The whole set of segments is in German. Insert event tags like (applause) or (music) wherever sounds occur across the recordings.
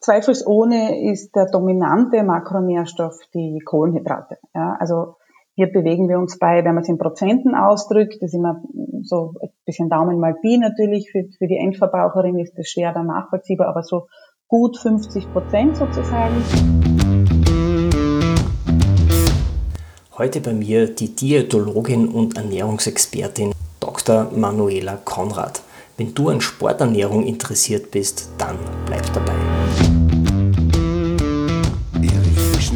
zweifelsohne ist der dominante Makronährstoff die Kohlenhydrate. Ja, also hier bewegen wir uns bei, wenn man es in Prozenten ausdrückt, das ist immer so ein bisschen Daumen mal Pi natürlich, für, für die Endverbraucherin ist das schwer dann nachvollziehbar, aber so gut 50 Prozent sozusagen. Heute bei mir die Diätologin und Ernährungsexpertin Dr. Manuela Konrad. Wenn du an Sporternährung interessiert bist, dann bleib dabei.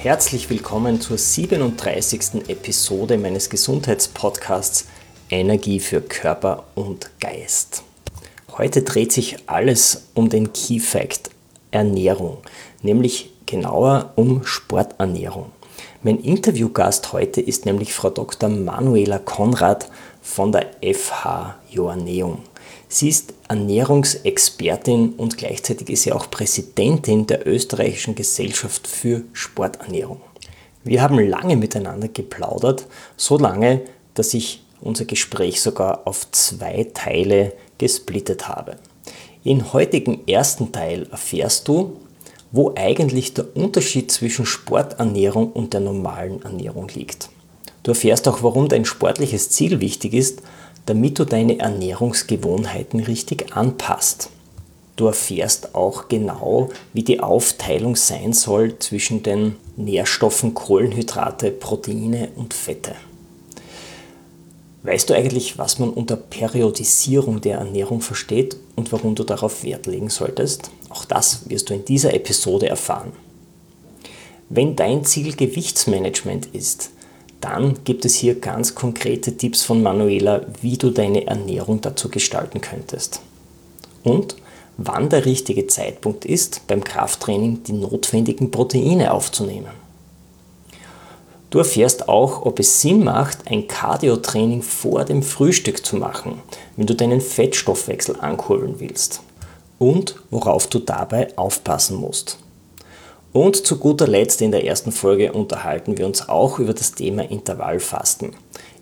Herzlich willkommen zur 37. Episode meines Gesundheitspodcasts Energie für Körper und Geist. Heute dreht sich alles um den Key Fact Ernährung, nämlich genauer um Sporternährung. Mein Interviewgast heute ist nämlich Frau Dr. Manuela Konrad von der FH Joanneum. Sie ist Ernährungsexpertin und gleichzeitig ist sie auch Präsidentin der Österreichischen Gesellschaft für Sporternährung. Wir haben lange miteinander geplaudert, so lange, dass ich unser Gespräch sogar auf zwei Teile gesplittet habe. Im heutigen ersten Teil erfährst du, wo eigentlich der Unterschied zwischen Sporternährung und der normalen Ernährung liegt. Du erfährst auch, warum dein sportliches Ziel wichtig ist, damit du deine Ernährungsgewohnheiten richtig anpasst. Du erfährst auch genau, wie die Aufteilung sein soll zwischen den Nährstoffen Kohlenhydrate, Proteine und Fette. Weißt du eigentlich, was man unter Periodisierung der Ernährung versteht und warum du darauf Wert legen solltest? Auch das wirst du in dieser Episode erfahren. Wenn dein Ziel Gewichtsmanagement ist, dann gibt es hier ganz konkrete Tipps von Manuela, wie du deine Ernährung dazu gestalten könntest. Und wann der richtige Zeitpunkt ist, beim Krafttraining die notwendigen Proteine aufzunehmen. Du erfährst auch, ob es Sinn macht, ein Cardio-Training vor dem Frühstück zu machen, wenn du deinen Fettstoffwechsel ankurbeln willst. Und worauf du dabei aufpassen musst. Und zu guter Letzt in der ersten Folge unterhalten wir uns auch über das Thema Intervallfasten.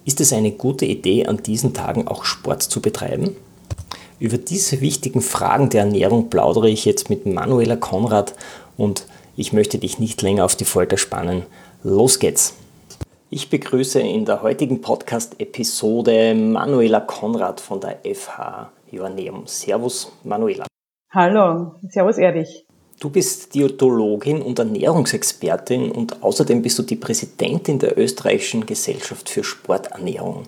Ist es eine gute Idee, an diesen Tagen auch Sport zu betreiben? Über diese wichtigen Fragen der Ernährung plaudere ich jetzt mit Manuela Konrad und ich möchte dich nicht länger auf die Folter spannen. Los geht's! Ich begrüße in der heutigen Podcast-Episode Manuela Konrad von der FH Joanneum. Servus, Manuela. Hallo, Servus Erich. Du bist Diätologin und Ernährungsexpertin und außerdem bist du die Präsidentin der Österreichischen Gesellschaft für Sporternährung.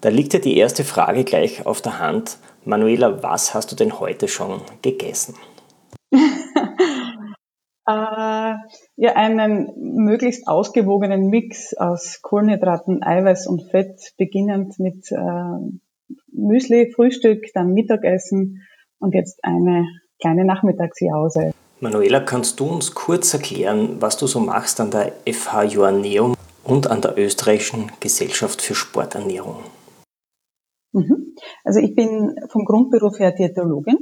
Da liegt ja die erste Frage gleich auf der Hand. Manuela, was hast du denn heute schon gegessen? (laughs) äh, ja, einen möglichst ausgewogenen Mix aus Kohlenhydraten, Eiweiß und Fett, beginnend mit äh, Müsli, Frühstück, dann Mittagessen und jetzt eine kleine Nachmittagsjause. Manuela, kannst du uns kurz erklären, was du so machst an der FH Joanneum und an der Österreichischen Gesellschaft für Sporternährung? Mhm. Also ich bin vom Grundberuf her Diätologin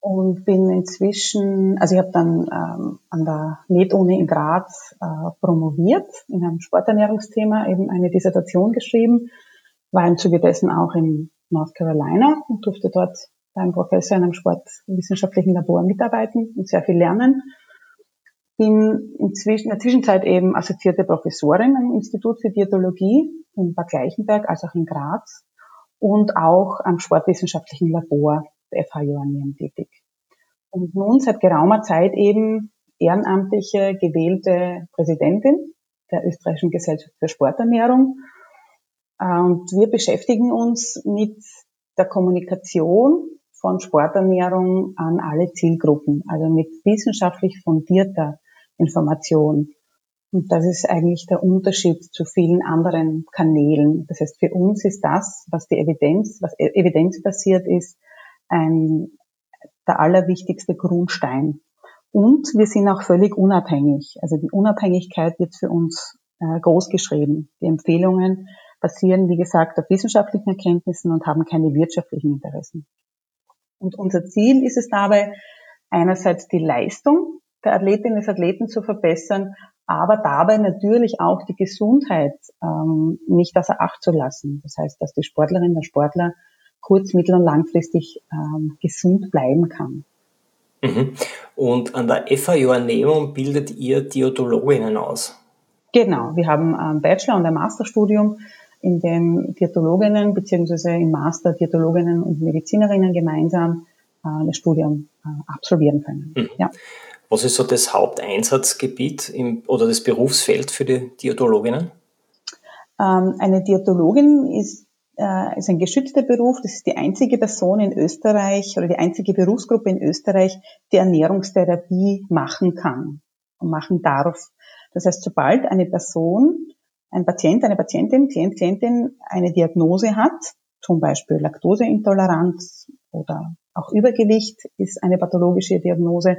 und bin inzwischen, also ich habe dann ähm, an der Med-Uni in Graz äh, promoviert in einem Sporternährungsthema, eben eine Dissertation geschrieben, war im Zuge dessen auch in North Carolina und durfte dort beim Professor in einem sportwissenschaftlichen Labor mitarbeiten und sehr viel lernen. Bin inzwischen, in der Zwischenzeit eben assoziierte Professorin am Institut für Diätologie in Bad Gleichenberg, als auch in Graz und auch am sportwissenschaftlichen Labor der FH Joanneum tätig. Und nun seit geraumer Zeit eben ehrenamtliche gewählte Präsidentin der Österreichischen Gesellschaft für Sporternährung. Und wir beschäftigen uns mit der Kommunikation von Sporternährung an alle Zielgruppen, also mit wissenschaftlich fundierter Information. Und das ist eigentlich der Unterschied zu vielen anderen Kanälen. Das heißt, für uns ist das, was die Evidenz, was evidenzbasiert ist, ein, der allerwichtigste Grundstein. Und wir sind auch völlig unabhängig. Also die Unabhängigkeit wird für uns äh, groß geschrieben. Die Empfehlungen basieren, wie gesagt, auf wissenschaftlichen Erkenntnissen und haben keine wirtschaftlichen Interessen. Und unser Ziel ist es dabei, einerseits die Leistung der Athletinnen und Athleten zu verbessern, aber dabei natürlich auch die Gesundheit ähm, nicht außer Acht zu lassen. Das heißt, dass die Sportlerin, der Sportler kurz-, mittel- und langfristig ähm, gesund bleiben kann. Mhm. Und an der FAU Ernährung bildet ihr Diätologinnen aus? Genau, wir haben ein Bachelor- und ein Masterstudium, in dem Diätologinnen bzw. im Master Diätologinnen und Medizinerinnen gemeinsam äh, das Studium äh, absolvieren können. Mhm. Ja. Was ist so das Haupteinsatzgebiet im, oder das Berufsfeld für die Diätologinnen? Ähm, eine Diätologin ist, äh, ist ein geschützter Beruf. Das ist die einzige Person in Österreich oder die einzige Berufsgruppe in Österreich, die Ernährungstherapie machen kann und machen darf. Das heißt, sobald eine Person, ein Patient, eine Patientin, Klient, Klientin eine Diagnose hat, zum Beispiel Laktoseintoleranz oder auch Übergewicht ist eine pathologische Diagnose,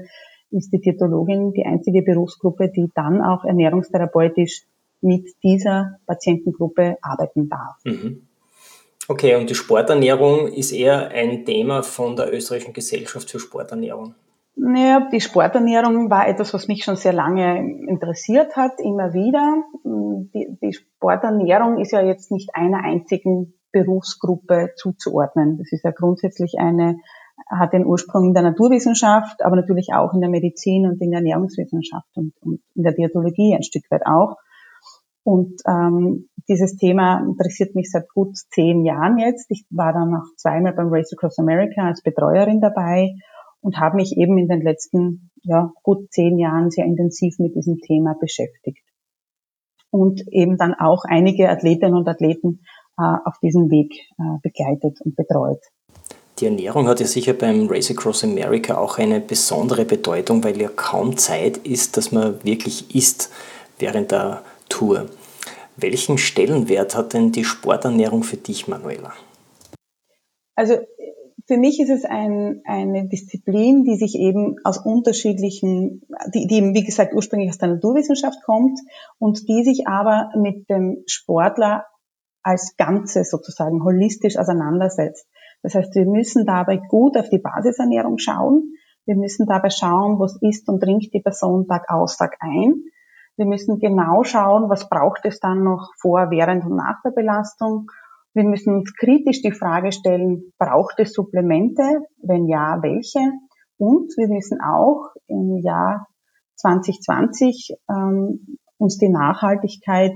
ist die Diätologin die einzige Berufsgruppe, die dann auch ernährungstherapeutisch mit dieser Patientengruppe arbeiten darf. Mhm. Okay, und die Sporternährung ist eher ein Thema von der österreichischen Gesellschaft für Sporternährung. Naja, die Sporternährung war etwas, was mich schon sehr lange interessiert hat, immer wieder. Die, die Sporternährung ist ja jetzt nicht einer einzigen Berufsgruppe zuzuordnen. Das ist ja grundsätzlich eine hat den Ursprung in der Naturwissenschaft, aber natürlich auch in der Medizin und in der Ernährungswissenschaft und, und in der Diätologie ein Stück weit auch. Und ähm, dieses Thema interessiert mich seit gut zehn Jahren jetzt. Ich war dann noch zweimal beim Race Across America als Betreuerin dabei und habe mich eben in den letzten ja, gut zehn Jahren sehr intensiv mit diesem Thema beschäftigt. Und eben dann auch einige Athletinnen und Athleten äh, auf diesem Weg äh, begleitet und betreut. Die Ernährung hat ja sicher beim Race Across America auch eine besondere Bedeutung, weil ja kaum Zeit ist, dass man wirklich isst während der Tour. Welchen Stellenwert hat denn die Sporternährung für dich, Manuela? Also für mich ist es ein, eine Disziplin, die sich eben aus unterschiedlichen, die, die eben wie gesagt ursprünglich aus der Naturwissenschaft kommt und die sich aber mit dem Sportler als Ganze sozusagen holistisch auseinandersetzt. Das heißt, wir müssen dabei gut auf die Basisernährung schauen. Wir müssen dabei schauen, was isst und trinkt die Person Tag aus, Tag ein. Wir müssen genau schauen, was braucht es dann noch vor, während und nach der Belastung. Wir müssen uns kritisch die Frage stellen, braucht es Supplemente? Wenn ja, welche? Und wir müssen auch im Jahr 2020 ähm, uns die Nachhaltigkeit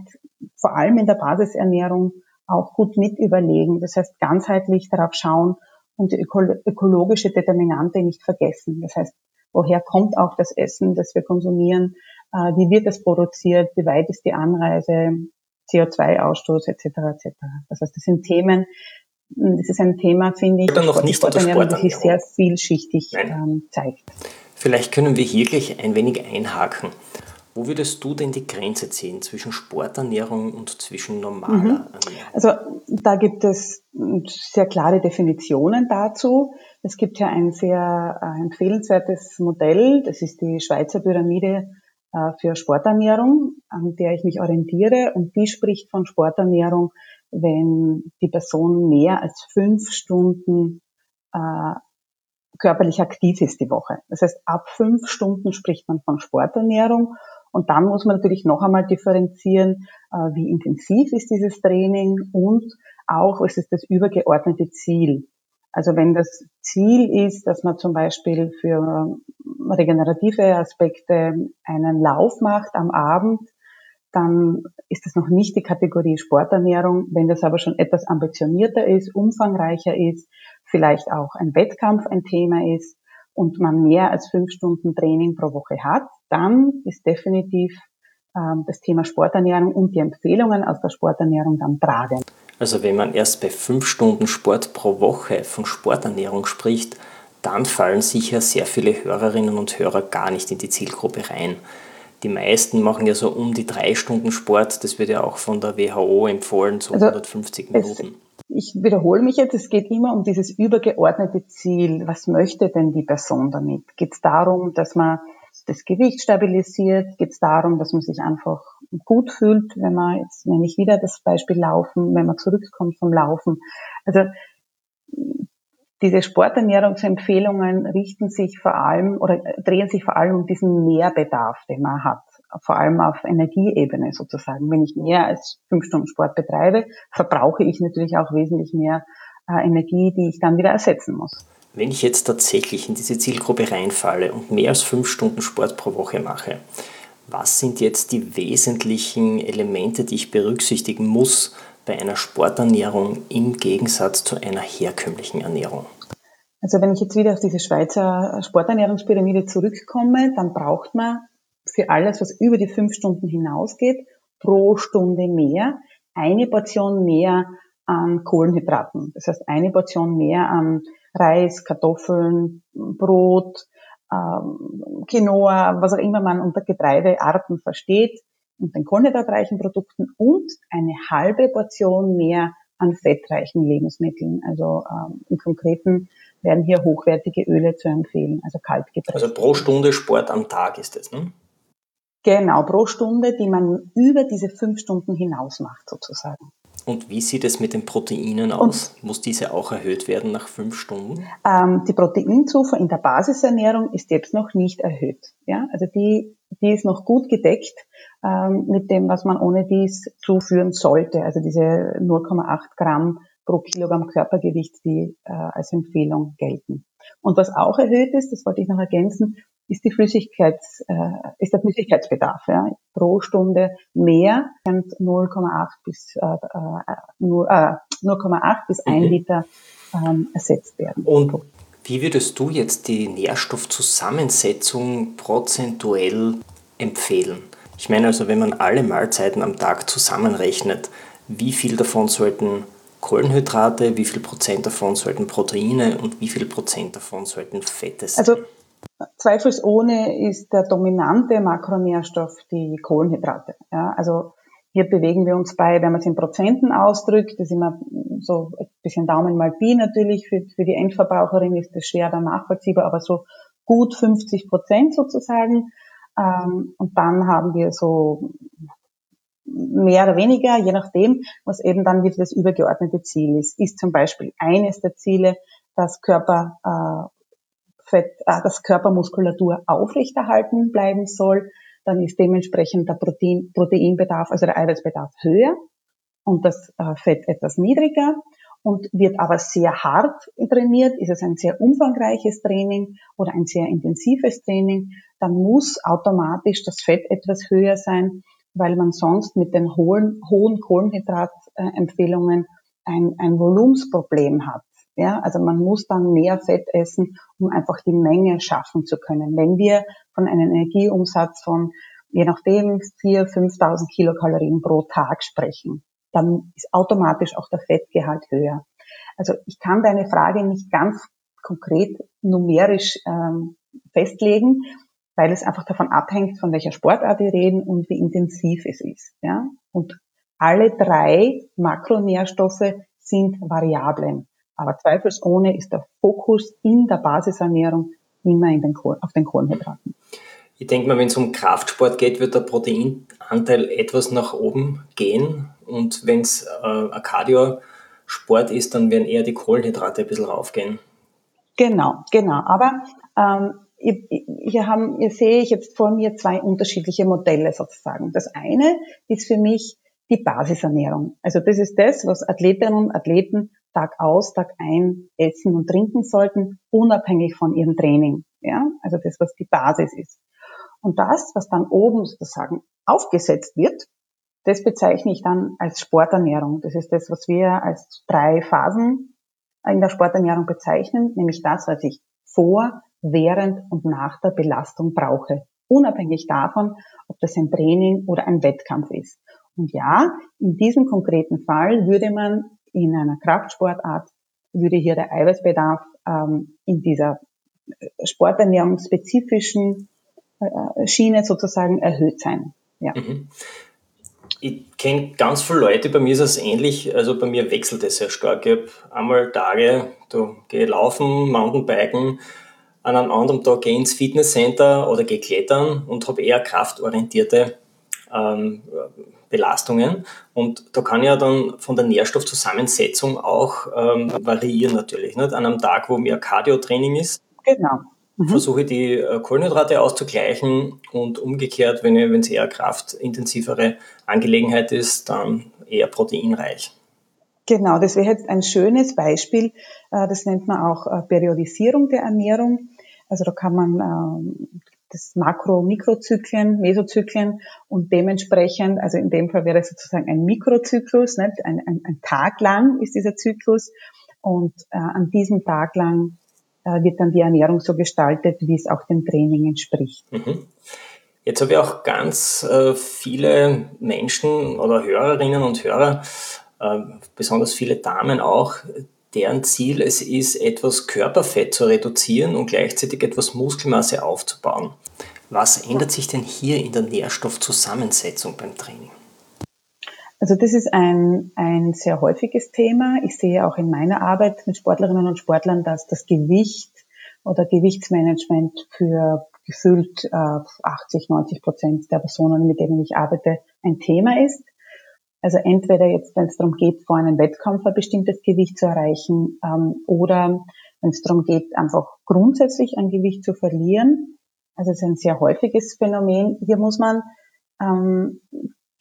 vor allem in der Basisernährung auch gut mit überlegen. Das heißt, ganzheitlich darauf schauen und die ökologische Determinante nicht vergessen. Das heißt, woher kommt auch das Essen, das wir konsumieren? Äh, wie wird es produziert? Wie weit ist die Anreise? CO2-Ausstoß etc. etc. Das heißt, das sind Themen, das ist ein Thema, finde ich, Oder noch nicht Sporternährung, das sich sehr vielschichtig ähm, zeigt. Vielleicht können wir hier gleich ein wenig einhaken. Wo würdest du denn die Grenze ziehen zwischen Sporternährung und zwischen normaler mhm. Ernährung? Also da gibt es sehr klare Definitionen dazu. Es gibt ja ein sehr äh, empfehlenswertes Modell, das ist die Schweizer Pyramide für Sporternährung, an der ich mich orientiere und die spricht von Sporternährung, wenn die Person mehr als fünf Stunden äh, körperlich aktiv ist die Woche. Das heißt, ab fünf Stunden spricht man von Sporternährung und dann muss man natürlich noch einmal differenzieren, äh, wie intensiv ist dieses Training und auch, was ist das übergeordnete Ziel. Also wenn das Ziel ist, dass man zum Beispiel für regenerative Aspekte einen Lauf macht am Abend, dann ist das noch nicht die Kategorie Sporternährung. Wenn das aber schon etwas ambitionierter ist, umfangreicher ist, vielleicht auch ein Wettkampf ein Thema ist, und man mehr als fünf Stunden Training pro Woche hat, dann ist definitiv ähm, das Thema Sporternährung und die Empfehlungen aus der Sporternährung dann tragend. Also wenn man erst bei fünf Stunden Sport pro Woche von Sporternährung spricht, dann fallen sicher sehr viele Hörerinnen und Hörer gar nicht in die Zielgruppe rein. Die meisten machen ja so um die drei Stunden Sport, das wird ja auch von der WHO empfohlen, so also 150 Minuten. ich wiederhole mich jetzt, es geht immer um dieses übergeordnete Ziel. Was möchte denn die Person damit? Geht es darum, dass man das Gewicht stabilisiert? Geht es darum, dass man sich einfach gut fühlt, wenn man jetzt, wenn ich wieder das Beispiel Laufen, wenn man zurückkommt vom Laufen? Also diese Sporternährungsempfehlungen richten sich vor allem oder drehen sich vor allem um diesen Mehrbedarf, den man hat, vor allem auf Energieebene sozusagen. Wenn ich mehr als fünf Stunden Sport betreibe, verbrauche ich natürlich auch wesentlich mehr äh, Energie, die ich dann wieder ersetzen muss. Wenn ich jetzt tatsächlich in diese Zielgruppe reinfalle und mehr als fünf Stunden Sport pro Woche mache, was sind jetzt die wesentlichen Elemente, die ich berücksichtigen muss, bei einer Sporternährung im Gegensatz zu einer herkömmlichen Ernährung? Also wenn ich jetzt wieder auf diese Schweizer Sporternährungspyramide zurückkomme, dann braucht man für alles, was über die fünf Stunden hinausgeht, pro Stunde mehr eine Portion mehr an Kohlenhydraten. Das heißt eine Portion mehr an Reis, Kartoffeln, Brot, ähm, Quinoa, was auch immer man unter Getreidearten versteht und den kohlenhydratreichen Produkten und eine halbe Portion mehr an fettreichen Lebensmitteln. Also ähm, im Konkreten werden hier hochwertige Öle zu empfehlen, also kaltgepresst. Also pro Stunde Sport am Tag ist das, ne? Genau, pro Stunde, die man über diese fünf Stunden hinaus macht, sozusagen. Und wie sieht es mit den Proteinen aus? Und, Muss diese auch erhöht werden nach fünf Stunden? Ähm, die Proteinzufuhr in der Basisernährung ist jetzt noch nicht erhöht. Ja, also die, die ist noch gut gedeckt ähm, mit dem, was man ohne dies zuführen sollte. Also diese 0,8 Gramm pro Kilogramm Körpergewicht, die äh, als Empfehlung gelten. Und was auch erhöht ist, das wollte ich noch ergänzen, ist die Flüssigkeits, äh, ist der Flüssigkeitsbedarf. Ja. Pro Stunde mehr 0,8 bis äh, äh, nur, äh, 0,8 bis 1 mhm. Liter ähm, ersetzt werden. Und wie würdest du jetzt die Nährstoffzusammensetzung prozentuell empfehlen? Ich meine also, wenn man alle Mahlzeiten am Tag zusammenrechnet, wie viel davon sollten Kohlenhydrate, wie viel Prozent davon sollten Proteine und wie viel Prozent davon sollten Fette sein? Also zweifelsohne ist der dominante Makronährstoff die Kohlenhydrate. Ja, also hier bewegen wir uns bei, wenn man es in Prozenten ausdrückt, das ist immer so ein bisschen Daumen mal Pi natürlich, für, für die Endverbraucherin ist das schwer dann nachvollziehbar, aber so gut 50 Prozent sozusagen. Ähm, und dann haben wir so mehr oder weniger, je nachdem, was eben dann wieder das übergeordnete Ziel ist. Ist zum Beispiel eines der Ziele, dass Körper, äh, Fett, äh, dass Körpermuskulatur aufrechterhalten bleiben soll, dann ist dementsprechend der Protein, Proteinbedarf, also der Eiweißbedarf höher und das äh, Fett etwas niedriger und wird aber sehr hart trainiert, ist es ein sehr umfangreiches Training oder ein sehr intensives Training, dann muss automatisch das Fett etwas höher sein, weil man sonst mit den hohen, hohen Kohlenhydratempfehlungen ein, ein Volumensproblem hat. Ja, also man muss dann mehr Fett essen, um einfach die Menge schaffen zu können. Wenn wir von einem Energieumsatz von je nachdem 4.000, 5.000 Kilokalorien pro Tag sprechen, dann ist automatisch auch der Fettgehalt höher. Also ich kann deine Frage nicht ganz konkret numerisch ähm, festlegen, weil es einfach davon abhängt, von welcher Sportart wir reden und wie intensiv es ist. Ja? Und alle drei Makronährstoffe sind Variablen. Aber zweifelsohne ist der Fokus in der Basisernährung immer den auf den Kohlenhydraten. Ich denke mal, wenn es um Kraftsport geht, wird der Proteinanteil etwas nach oben gehen. Und wenn es äh, ein Cardio-Sport ist, dann werden eher die Kohlenhydrate ein bisschen raufgehen. Genau, genau. Aber ähm, hier, haben, hier sehe ich jetzt vor mir zwei unterschiedliche Modelle sozusagen. Das eine ist für mich die Basisernährung. Also das ist das, was Athletinnen und Athleten Tag aus, Tag ein essen und trinken sollten, unabhängig von ihrem Training. Ja, also das, was die Basis ist. Und das, was dann oben sozusagen aufgesetzt wird, das bezeichne ich dann als Sporternährung. Das ist das, was wir als drei Phasen in der Sporternährung bezeichnen, nämlich das, was ich vor, während und nach der Belastung brauche. Unabhängig davon, ob das ein Training oder ein Wettkampf ist. Und ja, in diesem konkreten Fall würde man in einer Kraftsportart, würde hier der Eiweißbedarf ähm, in dieser äh, sporternährungsspezifischen äh, Schiene sozusagen erhöht sein. Ja. Mhm. Ich kenne ganz viele Leute, bei mir ist es ähnlich, also bei mir wechselt es sehr stark. Ich habe einmal Tage, da gehe laufen, Mountainbiken, an einem anderen Tag gehe ins Fitnesscenter oder gehe klettern und habe eher kraftorientierte ähm, Belastungen. Und da kann ja dann von der Nährstoffzusammensetzung auch ähm, variieren natürlich. Nicht? An einem Tag, wo mehr Cardio-Training ist, genau. mhm. versuche ich die äh, Kohlenhydrate auszugleichen und umgekehrt, wenn es eher kraftintensivere Angelegenheit ist, dann eher proteinreich. Genau, das wäre jetzt ein schönes Beispiel. Äh, das nennt man auch äh, Periodisierung der Ernährung. Also da kann man das Makro-Mikrozyklen, Mesozyklen und dementsprechend, also in dem Fall wäre es sozusagen ein Mikrozyklus, nicht? Ein, ein, ein Tag lang ist dieser Zyklus und äh, an diesem Tag lang äh, wird dann die Ernährung so gestaltet, wie es auch dem Training entspricht. Mhm. Jetzt habe ich auch ganz äh, viele Menschen oder Hörerinnen und Hörer, äh, besonders viele Damen auch, deren Ziel es ist, etwas Körperfett zu reduzieren und gleichzeitig etwas Muskelmasse aufzubauen. Was ändert sich denn hier in der Nährstoffzusammensetzung beim Training? Also das ist ein, ein sehr häufiges Thema. Ich sehe auch in meiner Arbeit mit Sportlerinnen und Sportlern, dass das Gewicht oder Gewichtsmanagement für gefühlt äh, 80, 90 Prozent der Personen, mit denen ich arbeite, ein Thema ist. Also entweder jetzt, wenn es darum geht, vor einem Wettkampf ein bestimmtes Gewicht zu erreichen, ähm, oder wenn es darum geht, einfach grundsätzlich ein Gewicht zu verlieren. Also es ist ein sehr häufiges Phänomen. Hier muss man ähm,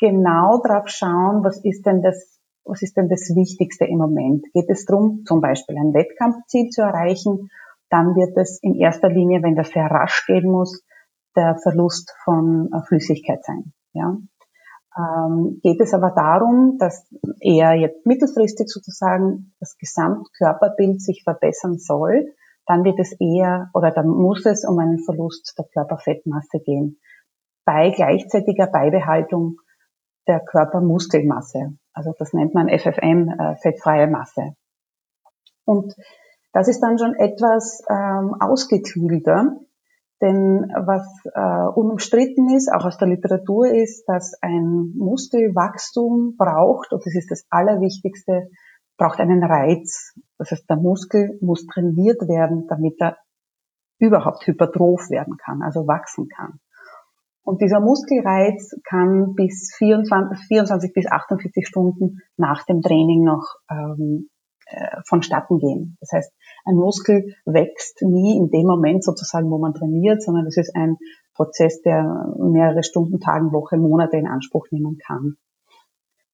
genau drauf schauen, was ist denn das, was ist denn das Wichtigste im Moment? Geht es darum, zum Beispiel ein Wettkampfziel zu erreichen? Dann wird es in erster Linie, wenn das sehr rasch gehen muss, der Verlust von äh, Flüssigkeit sein. Ja? Ähm, geht es aber darum, dass eher jetzt mittelfristig sozusagen das Gesamtkörperbild sich verbessern soll, dann wird es eher oder dann muss es um einen Verlust der Körperfettmasse gehen, bei gleichzeitiger Beibehaltung der Körpermuskelmasse. Also das nennt man FFM, äh, fettfreie Masse. Und das ist dann schon etwas ähm, ausgeklügelter, denn was äh, unumstritten ist, auch aus der Literatur, ist, dass ein Muskelwachstum braucht, und das ist das Allerwichtigste, braucht einen Reiz. Das heißt, der Muskel muss trainiert werden, damit er überhaupt hypertroph werden kann, also wachsen kann. Und dieser Muskelreiz kann bis 24, 24 bis 48 Stunden nach dem Training noch ähm, äh, vonstatten gehen. Das heißt, ein Muskel wächst nie in dem Moment sozusagen, wo man trainiert, sondern es ist ein Prozess, der mehrere Stunden, Tagen, Wochen, Monate in Anspruch nehmen kann.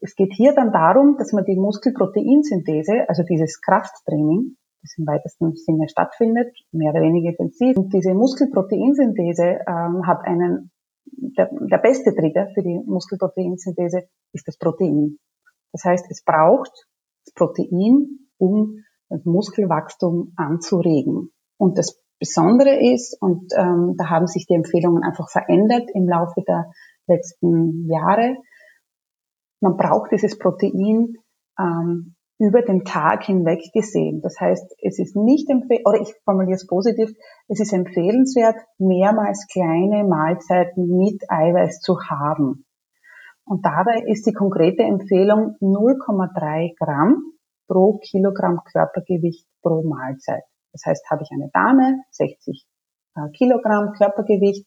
Es geht hier dann darum, dass man die Muskelproteinsynthese, also dieses Krafttraining, das im weitesten Sinne stattfindet, mehr oder weniger intensiv, und diese Muskelproteinsynthese ähm, hat einen, der, der beste Trigger für die Muskelproteinsynthese ist das Protein. Das heißt, es braucht das Protein, um das Muskelwachstum anzuregen. Und das Besondere ist, und ähm, da haben sich die Empfehlungen einfach verändert im Laufe der letzten Jahre, man braucht dieses Protein ähm, über den Tag hinweg gesehen. Das heißt, es ist nicht empfehlenswert, oder ich formuliere es positiv, es ist empfehlenswert, mehrmals kleine Mahlzeiten mit Eiweiß zu haben. Und dabei ist die konkrete Empfehlung 0,3 Gramm pro Kilogramm Körpergewicht pro Mahlzeit. Das heißt, habe ich eine Dame, 60 äh, Kilogramm Körpergewicht,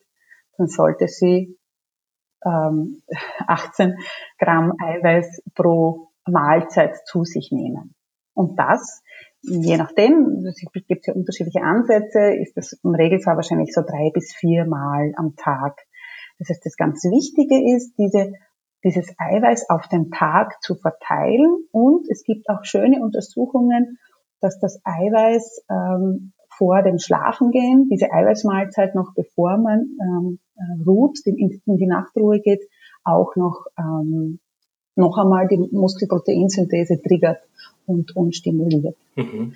dann sollte sie ähm, (laughs) 18 Gramm Eiweiß pro Mahlzeit zu sich nehmen. Und das, je nachdem, es gibt ja unterschiedliche Ansätze, ist das im Regelfall wahrscheinlich so drei bis vier Mal am Tag. Das heißt, das ganz Wichtige ist, diese dieses Eiweiß auf den Tag zu verteilen. Und es gibt auch schöne Untersuchungen, dass das Eiweiß ähm, vor dem Schlafengehen, diese Eiweißmahlzeit noch bevor man ähm, äh, ruht, in, in, die Nachtruhe geht, auch noch, ähm, noch einmal die Muskelproteinsynthese triggert und, und stimuliert. Mhm.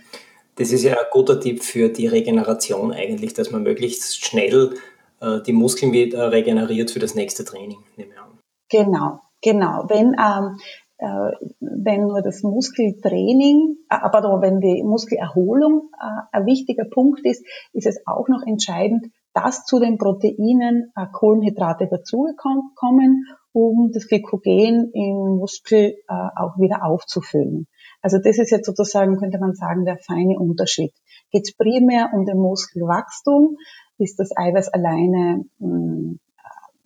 Das ist ja ein guter Tipp für die Regeneration eigentlich, dass man möglichst schnell äh, die Muskeln wieder regeneriert für das nächste Training, nehme ich an. Genau, genau. Wenn, ähm, äh, wenn nur das Muskeltraining, äh, aber wenn die Muskelerholung äh, ein wichtiger Punkt ist, ist es auch noch entscheidend, dass zu den Proteinen äh, Kohlenhydrate dazukommen um das Glykogen im Muskel äh, auch wieder aufzufüllen. Also das ist jetzt sozusagen, könnte man sagen, der feine Unterschied. Geht es primär um den Muskelwachstum, ist das Eiweiß alleine mh, hm,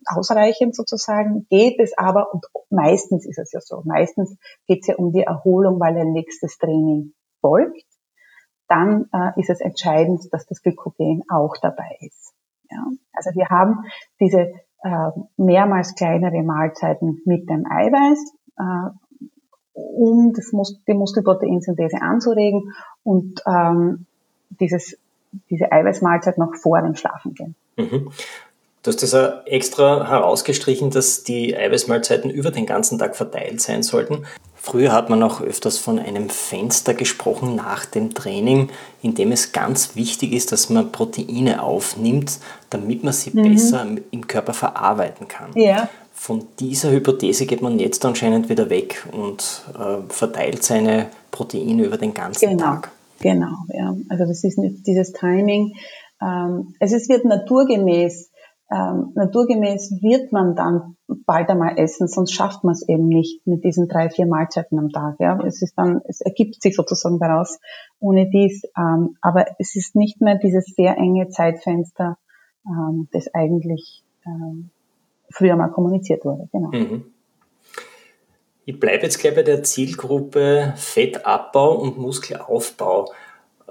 ausreichend sozusagen, geht es aber, und meistens ist es ja so, meistens geht es ja um die Erholung, weil ein nächstes Training folgt, dann äh, ist es entscheidend, dass das Glykogen auch dabei ist. Ja? Also wir haben diese äh, mehrmals kleinere Mahlzeiten mit dem Eiweiß, äh, um das Mus die Muskelproteinsynthese anzuregen und ähm, dieses, diese Eiweißmahlzeit noch vor dem Schlafengehen. Mhm. Du hast das ja extra herausgestrichen, dass die Eiweißmahlzeiten über den ganzen Tag verteilt sein sollten. Früher hat man auch öfters von einem Fenster gesprochen nach dem Training, in dem es ganz wichtig ist, dass man Proteine aufnimmt, damit man sie mhm. besser im Körper verarbeiten kann. Ja. Von dieser Hypothese geht man jetzt anscheinend wieder weg und äh, verteilt seine Proteine über den ganzen genau. Tag. Genau, ja. Also das ist dieses Timing. Ähm, es ist, wird naturgemäß ähm, naturgemäß wird man dann bald einmal essen, sonst schafft man es eben nicht mit diesen drei, vier Mahlzeiten am Tag. Ja, es ist dann, es ergibt sich sozusagen daraus ohne dies. Ähm, aber es ist nicht mehr dieses sehr enge Zeitfenster, ähm, das eigentlich ähm, früher mal kommuniziert wurde. Genau. Mhm. Ich bleibe jetzt gleich bei der Zielgruppe Fettabbau und Muskelaufbau.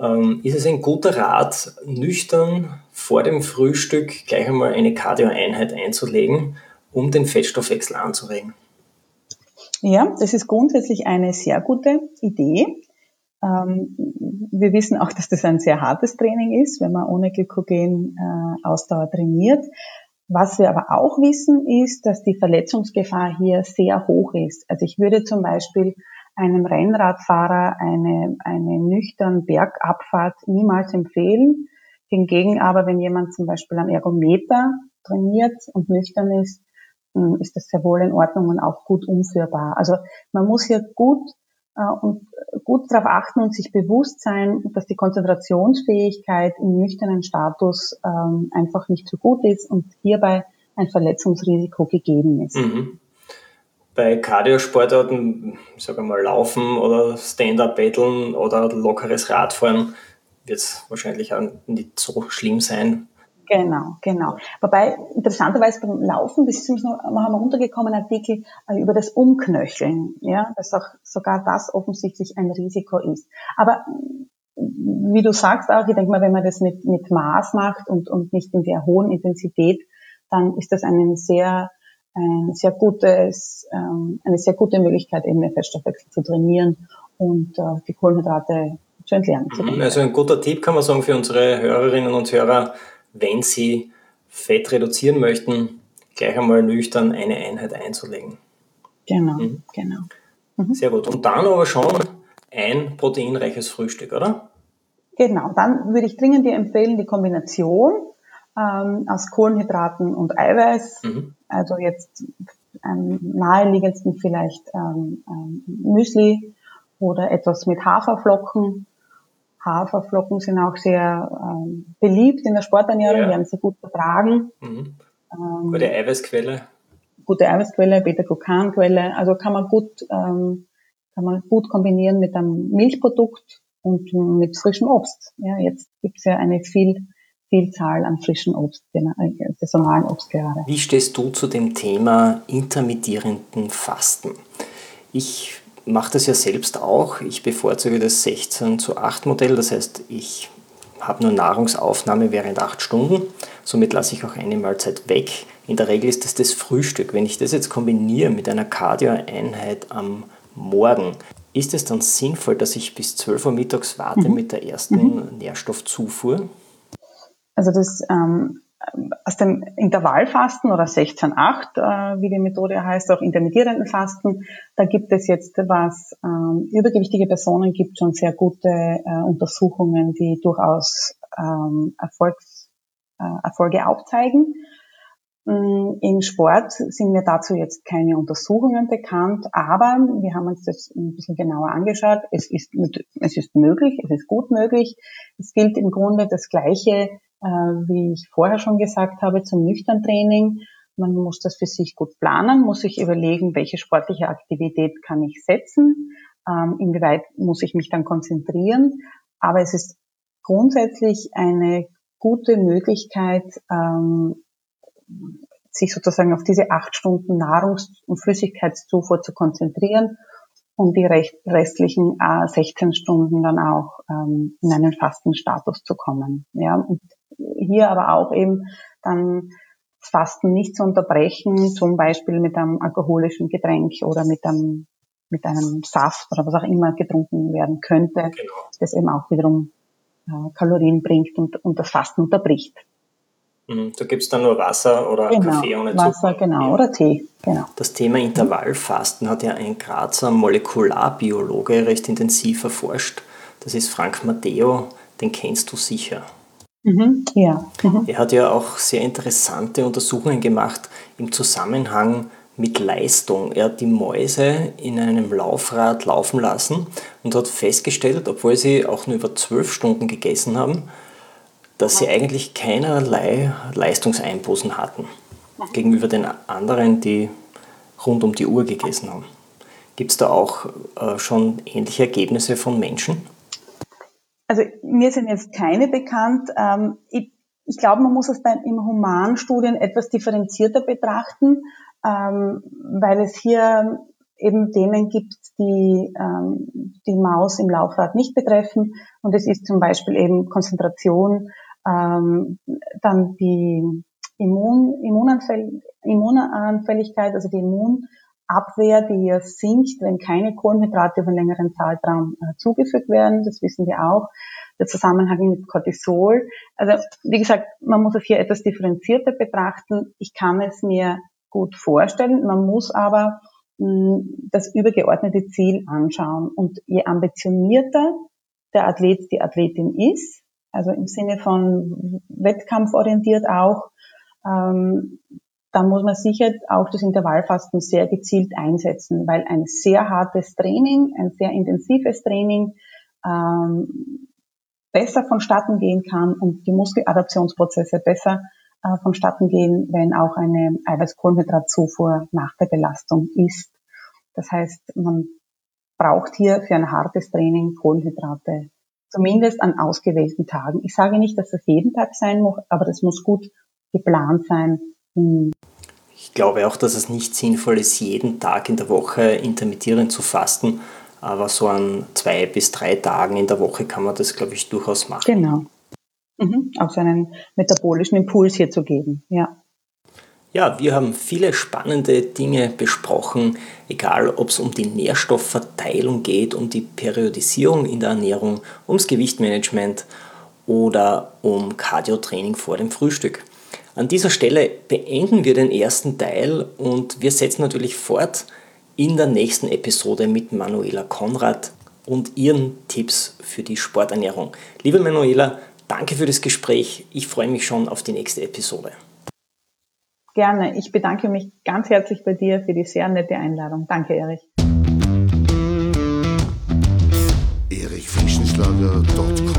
Ähm, ist es ein guter Rat, nüchtern vor dem Frühstück gleich einmal eine Cardio-Einheit einzulegen, um den Fettstoffwechsel anzuregen? Ja, das ist grundsätzlich eine sehr gute Idee. Ähm, wir wissen auch, dass das ein sehr hartes Training ist, wenn man ohne Glykogen äh, Ausdauer trainiert. Was wir aber auch wissen, ist, dass die Verletzungsgefahr hier sehr hoch ist. Also ich würde zum Beispiel einem Rennradfahrer eine, eine nüchtern Bergabfahrt niemals empfehlen. Hingegen aber, wenn jemand zum Beispiel am Ergometer trainiert und nüchtern ist, hm, ist das sehr wohl in Ordnung und auch gut umführbar. Also man muss hier gut äh, und gut darauf achten und sich bewusst sein, dass die Konzentrationsfähigkeit im nüchternen Status ähm, einfach nicht so gut ist und hierbei ein Verletzungsrisiko gegeben ist. Mhm bei Cardiosportarten, sage mal Laufen oder Stand-Up-Betteln oder lockeres Radfahren, wird es wahrscheinlich auch nicht so schlimm sein. Genau, genau. Wobei interessanterweise beim Laufen, bis zum noch, wir haben runtergekommen Artikel äh, über das Umknöcheln, ja, dass auch sogar das offensichtlich ein Risiko ist. Aber wie du sagst auch, ich denke mal, wenn man das mit, mit Maß macht und, und nicht in der hohen Intensität, dann ist das ein sehr ein sehr gutes, ähm, eine sehr gute Möglichkeit, eben den Fettstoffwechsel zu trainieren und äh, die Kohlenhydrate zu entlernen. Mhm, also ein guter Tipp kann man sagen für unsere Hörerinnen und Hörer, wenn sie Fett reduzieren möchten, gleich einmal nüchtern eine Einheit einzulegen. Genau, mhm. genau. Mhm. Sehr gut. Und dann aber schon ein proteinreiches Frühstück, oder? Genau, dann würde ich dringend dir empfehlen, die Kombination ähm, aus Kohlenhydraten und Eiweiß. Mhm. Also jetzt am naheliegendsten vielleicht ähm, ähm, Müsli oder etwas mit Haferflocken. Haferflocken sind auch sehr ähm, beliebt in der Sporternährung, ja. werden sie gut vertragen. Mhm. Ähm, gute Eiweißquelle. Gute Eiweißquelle, Beta-Glucan-Quelle. Also kann man gut, ähm, kann man gut kombinieren mit einem Milchprodukt und mit frischem Obst. Ja, jetzt gibt's ja eine viel Vielzahl an frischen Obst, äh, saisonalen Obst gerade. Wie stehst du zu dem Thema intermittierenden Fasten? Ich mache das ja selbst auch. Ich bevorzuge das 16 zu 8 Modell, das heißt, ich habe nur Nahrungsaufnahme während 8 Stunden. Somit lasse ich auch eine Mahlzeit weg. In der Regel ist das das Frühstück. Wenn ich das jetzt kombiniere mit einer Cardio-Einheit am Morgen, ist es dann sinnvoll, dass ich bis 12 Uhr mittags warte mhm. mit der ersten mhm. Nährstoffzufuhr? Also das ähm, aus dem Intervallfasten oder 16-8, äh, wie die Methode heißt, auch intermittierenden Fasten, da gibt es jetzt, was ähm, übergewichtige Personen gibt, schon sehr gute äh, Untersuchungen, die durchaus ähm, Erfolgs, äh, Erfolge aufzeigen. Mm, Im Sport sind mir dazu jetzt keine Untersuchungen bekannt, aber wir haben uns das ein bisschen genauer angeschaut. Es ist, es ist möglich, es ist gut möglich. Es gilt im Grunde das Gleiche wie ich vorher schon gesagt habe, zum Nüchtern-Training. man muss das für sich gut planen, muss sich überlegen, welche sportliche Aktivität kann ich setzen, ähm, inwieweit muss ich mich dann konzentrieren. Aber es ist grundsätzlich eine gute Möglichkeit, ähm, sich sozusagen auf diese acht Stunden Nahrungs- und Flüssigkeitszufuhr zu konzentrieren und die restlichen äh, 16 Stunden dann auch ähm, in einen Fastenstatus zu kommen. Ja, und hier aber auch eben dann das Fasten nicht zu unterbrechen, zum Beispiel mit einem alkoholischen Getränk oder mit einem, mit einem Saft oder was auch immer getrunken werden könnte, genau. das eben auch wiederum äh, Kalorien bringt und, und das Fasten unterbricht. Mhm. Da gibt's dann nur Wasser oder genau, Kaffee ohne Zucker. Wasser, genau, ja. oder Tee, genau. Das Thema Intervallfasten hat ja ein Grazer Molekularbiologe recht intensiv erforscht. Das ist Frank Matteo, den kennst du sicher. Mhm, ja. Mhm. Er hat ja auch sehr interessante Untersuchungen gemacht im Zusammenhang mit Leistung. Er hat die Mäuse in einem Laufrad laufen lassen und hat festgestellt, obwohl sie auch nur über zwölf Stunden gegessen haben, dass sie eigentlich keinerlei Leistungseinbußen hatten gegenüber den anderen, die rund um die Uhr gegessen haben. Gibt es da auch äh, schon ähnliche Ergebnisse von Menschen? Also mir sind jetzt keine bekannt. Ähm, ich, ich glaube, man muss es bei, im Humanstudien etwas differenzierter betrachten, ähm, weil es hier eben Themen gibt, die ähm, die Maus im Laufrad nicht betreffen. Und es ist zum Beispiel eben Konzentration, dann die Immun, Immunanfäll, Immunanfälligkeit, also die Immunabwehr, die ja sinkt, wenn keine Kohlenhydrate über einen längeren Zeitraum äh, zugeführt werden. Das wissen wir auch. Der Zusammenhang mit Cortisol. Also wie gesagt, man muss es hier etwas differenzierter betrachten. Ich kann es mir gut vorstellen. Man muss aber mh, das übergeordnete Ziel anschauen. Und je ambitionierter der Athlet, die Athletin ist, also im Sinne von wettkampforientiert auch, ähm, dann muss man sicher auch das Intervallfasten sehr gezielt einsetzen, weil ein sehr hartes Training, ein sehr intensives Training ähm, besser vonstatten gehen kann und die Muskeladaptionsprozesse besser äh, vonstatten gehen, wenn auch eine Eiweißkohlenhydratzufuhr nach der Belastung ist. Das heißt, man braucht hier für ein hartes Training Kohlenhydrate Zumindest an ausgewählten Tagen. Ich sage nicht, dass das jeden Tag sein muss, aber das muss gut geplant sein. Ich glaube auch, dass es nicht sinnvoll ist, jeden Tag in der Woche intermittierend zu fasten. Aber so an zwei bis drei Tagen in der Woche kann man das, glaube ich, durchaus machen. Genau. Mhm. Auch so einen metabolischen Impuls hier zu geben, ja. Ja, wir haben viele spannende Dinge besprochen, egal ob es um die Nährstoffverteilung geht, um die Periodisierung in der Ernährung, ums Gewichtmanagement oder um Cardiotraining vor dem Frühstück. An dieser Stelle beenden wir den ersten Teil und wir setzen natürlich fort in der nächsten Episode mit Manuela Konrad und ihren Tipps für die Sporternährung. Liebe Manuela, danke für das Gespräch. Ich freue mich schon auf die nächste Episode. Gerne. Ich bedanke mich ganz herzlich bei dir für die sehr nette Einladung. Danke, Erich. erichfrischenschlager.com